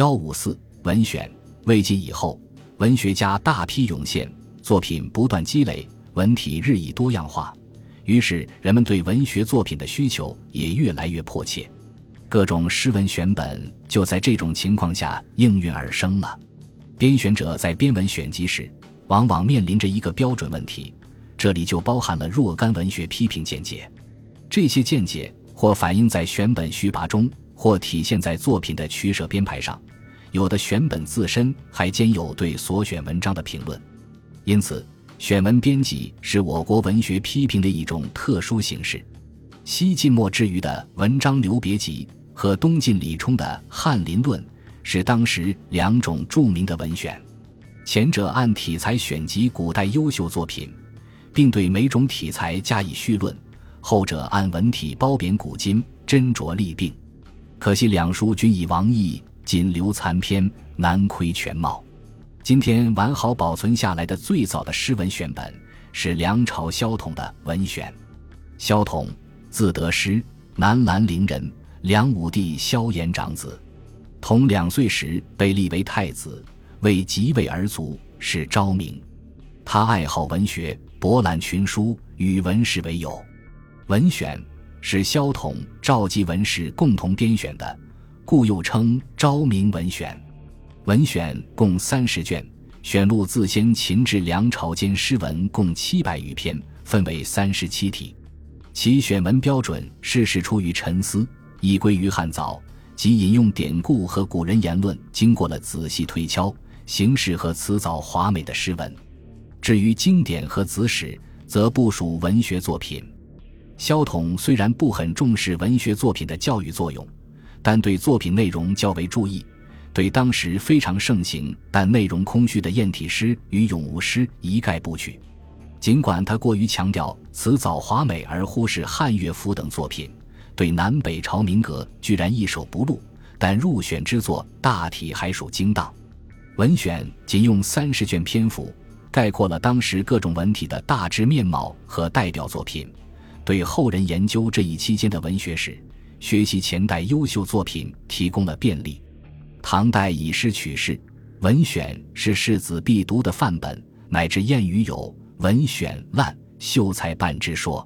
幺五四文选，魏晋以后，文学家大批涌现，作品不断积累，文体日益多样化，于是人们对文学作品的需求也越来越迫切。各种诗文选本就在这种情况下应运而生了。编选者在编文选集时，往往面临着一个标准问题，这里就包含了若干文学批评见解。这些见解或反映在选本序跋中，或体现在作品的取舍编排上。有的选本自身还兼有对所选文章的评论。因此，选文编辑是我国文学批评的一种特殊形式。西晋末之余的文章留别集。和东晋李冲的《翰林论》是当时两种著名的文选，前者按题材选集古代优秀作品，并对每种题材加以序论；后者按文体褒贬古今，斟酌利弊。可惜两书均已亡佚，仅留残篇，难窥全貌。今天完好保存下来的最早的诗文选本是梁朝萧统的《文选》。萧统，字德师，南兰陵人。梁武帝萧衍长子，同两岁时被立为太子，为即位而卒，是昭明。他爱好文学，博览群书，与文士为友。文选是萧统、赵集文士共同编选的，故又称昭明文选。文选共三十卷，选录自先秦至梁朝间诗文共七百余篇，分为三十七体。其选文标准是始出于沉思。依归于汉早，即引用典故和古人言论，经过了仔细推敲，形式和辞藻华美的诗文。至于经典和子史，则不属文学作品。萧统虽然不很重视文学作品的教育作用，但对作品内容较为注意，对当时非常盛行但内容空虚的艳体诗与咏物诗一概不取。尽管他过于强调辞藻华美，而忽视汉乐府等作品。对南北朝民歌居然一首不录，但入选之作大体还属精当。文选仅用三十卷篇幅，概括了当时各种文体的大致面貌和代表作品，对后人研究这一期间的文学史、学习前代优秀作品提供了便利。唐代以诗取士，文选是士子必读的范本，乃至谚语有“文选烂，秀才半之说”。